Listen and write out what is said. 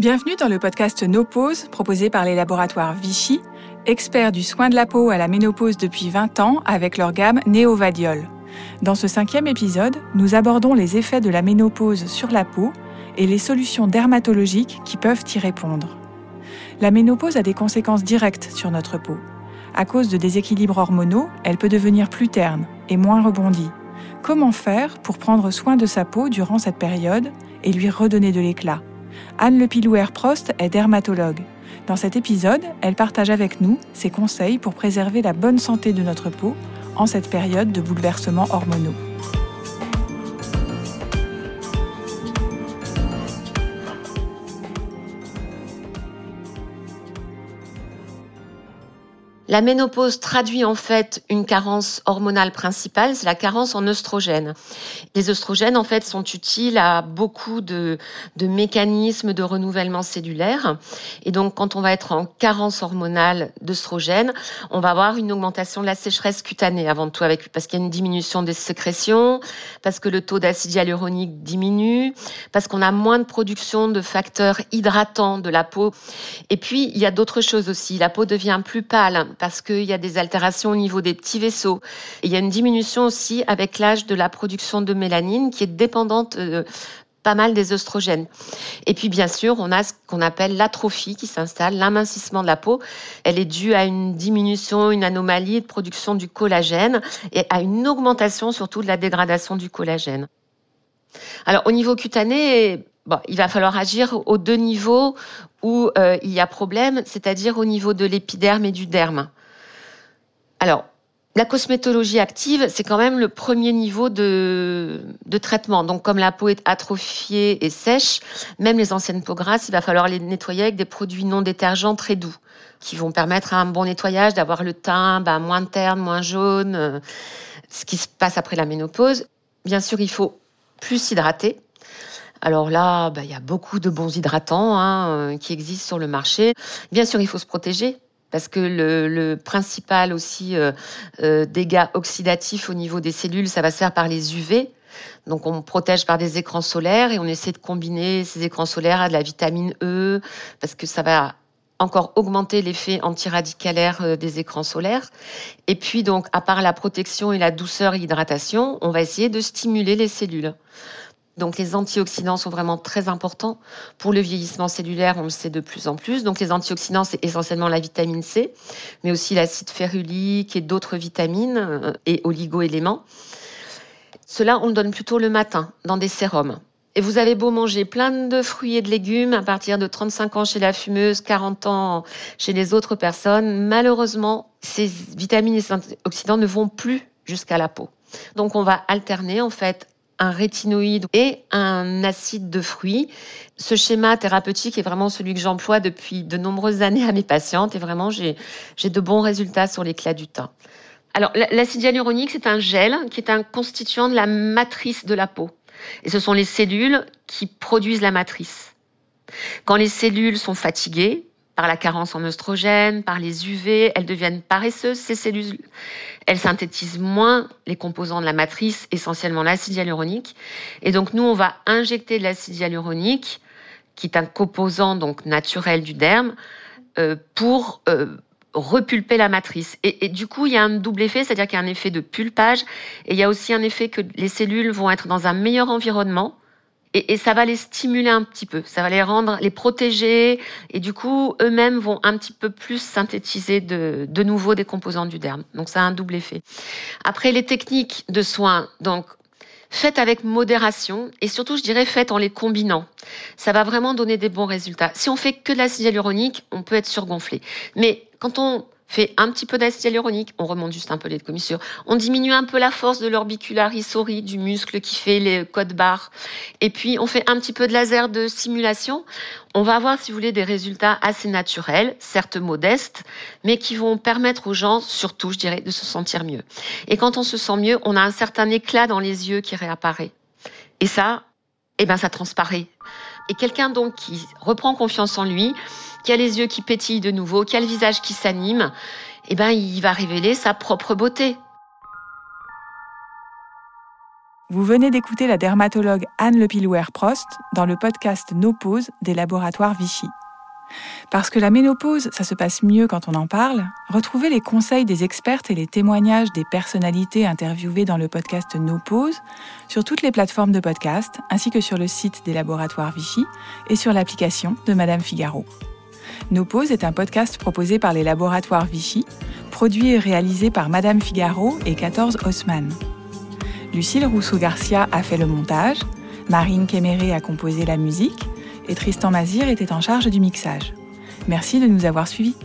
Bienvenue dans le podcast No Pause proposé par les laboratoires Vichy, experts du soin de la peau à la ménopause depuis 20 ans avec leur gamme Néovadiol. Dans ce cinquième épisode, nous abordons les effets de la ménopause sur la peau et les solutions dermatologiques qui peuvent y répondre. La ménopause a des conséquences directes sur notre peau. À cause de déséquilibres hormonaux, elle peut devenir plus terne et moins rebondie. Comment faire pour prendre soin de sa peau durant cette période et lui redonner de l'éclat? Anne Lepilouer-Prost est dermatologue. Dans cet épisode, elle partage avec nous ses conseils pour préserver la bonne santé de notre peau en cette période de bouleversements hormonaux. La ménopause traduit en fait une carence hormonale principale, c'est la carence en œstrogènes. Les œstrogènes en fait sont utiles à beaucoup de, mécanismes de renouvellement cellulaire. Et donc quand on va être en carence hormonale d'œstrogènes, on va avoir une augmentation de la sécheresse cutanée avant tout, avec, parce qu'il y a une diminution des sécrétions, parce que le taux d'acide hyaluronique diminue, parce qu'on a moins de production de facteurs hydratants de la peau. Et puis il y a d'autres choses aussi. La peau devient plus pâle parce qu'il y a des altérations au niveau des petits vaisseaux. il y a une diminution aussi avec l'âge de la production de mélanine qui est dépendante euh, pas mal des oestrogènes. Et puis bien sûr, on a ce qu'on appelle l'atrophie qui s'installe, l'amincissement de la peau. Elle est due à une diminution, une anomalie de production du collagène et à une augmentation surtout de la dégradation du collagène. Alors au niveau cutané, il va falloir agir aux deux niveaux où euh, il y a problème, c'est-à-dire au niveau de l'épiderme et du derme. Alors, la cosmétologie active, c'est quand même le premier niveau de, traitement. Donc, comme la peau est atrophiée et sèche, même les anciennes peaux grasses, il va falloir les nettoyer avec des produits non détergents très doux, qui vont permettre un bon nettoyage, d'avoir le teint ben, moins terne, moins jaune, euh, ce qui se passe après la ménopause. Bien sûr, il faut plus s'hydrater. Alors là, bah, il y a beaucoup de bons hydratants hein, euh, qui existent sur le marché. Bien sûr, il faut se protéger parce que le, principal aussi euh, euh, dégât oxydatif au niveau des cellules, ça va se faire par les UV. Donc on protège par des écrans solaires et on essaie de combiner ces écrans solaires à de la vitamine E parce que ça va encore augmenter l'effet antiradicalaire des écrans solaires. Et puis donc, à part la protection et la douceur et l'hydratation, on va essayer de stimuler les cellules. Donc les antioxydants sont vraiment très importants pour le vieillissement cellulaire, on le sait de plus en plus. Donc les antioxydants, c'est essentiellement la vitamine C, mais aussi l'acide férulique et d'autres vitamines euh, et oligo-éléments. Cela, on le donne plutôt le matin dans des sérums. Et vous avez beau manger plein de fruits et de légumes à partir de 35 ans chez la fumeuse, 40 ans chez les autres personnes, malheureusement, ces vitamines et ces antioxydants ne vont plus jusqu'à la peau. Donc on va alterner en fait un rétinoïde et un acide de fruits. Ce schéma thérapeutique est vraiment celui que j'emploie depuis de nombreuses années à mes patientes et vraiment j'ai de bons résultats sur l'éclat du teint. Alors l'acide hyaluronique, c'est un gel qui est un constituant de la matrice de la peau. Et ce sont les cellules qui produisent la matrice. Quand les cellules sont fatiguées, par la carence en oestrogène, par les UV, elles deviennent paresseuses, ces cellules. Elles synthétisent moins les composants de la matrice, essentiellement l'acide hyaluronique. Et donc, nous, on va injecter de l'acide hyaluronique, qui est un composant donc naturel du derme, euh, pour euh, repulper la matrice. Et, et, du coup, il y a un double effet, c'est-à-dire qu'il y a un effet de pulpage, et il y a aussi un effet que les cellules vont être dans un meilleur environnement, et, ça va les stimuler un petit peu, ça va les rendre, les protéger, et du coup, eux-mêmes vont un petit peu plus synthétiser de, nouveau des composants du derme. Donc ça a un double effet. Après, les techniques de soins, donc faites avec modération et surtout, je dirais, faites en les combinant. Ça va vraiment donner des bons résultats. Si on fait que de l'acide hyaluronique, on peut être surgonflé. Mais quand on fait un petit peu d'acide hyaluronique, on remonte juste un peu les commissures, on diminue un peu la force de l'orbicularisori, du muscle qui fait les codes barres, et puis on fait un petit peu de laser de simulation. On va avoir, si vous voulez, des résultats assez naturels, certes modestes, mais qui vont permettre aux gens, surtout, je dirais, de se sentir mieux. Et quand on se sent mieux, on a un certain éclat dans les yeux qui réapparaît. Et ça, eh ben, ça transparaît. Et quelqu'un donc qui reprend confiance en lui, qui a les yeux qui pétillent de nouveau, qui a le visage qui s'anime, eh ben, il va révéler sa propre beauté. Vous venez d'écouter la dermatologue Anne Lepilouer-Prost dans le podcast No Pause des laboratoires Vichy. Parce que la ménopause, ça se passe mieux quand on en parle, retrouvez les conseils des expertes et les témoignages des personnalités interviewées dans le podcast No Pause sur toutes les plateformes de podcast, ainsi que sur le site des laboratoires Vichy et sur l'application de Madame Figaro. No Pause est un podcast proposé par les laboratoires Vichy, produit et réalisé par Madame Figaro et 14 Haussmann. Lucille Rousseau-Garcia a fait le montage, Marine Kéméré a composé la musique et Tristan Mazir était en charge du mixage. Merci de nous avoir suivis.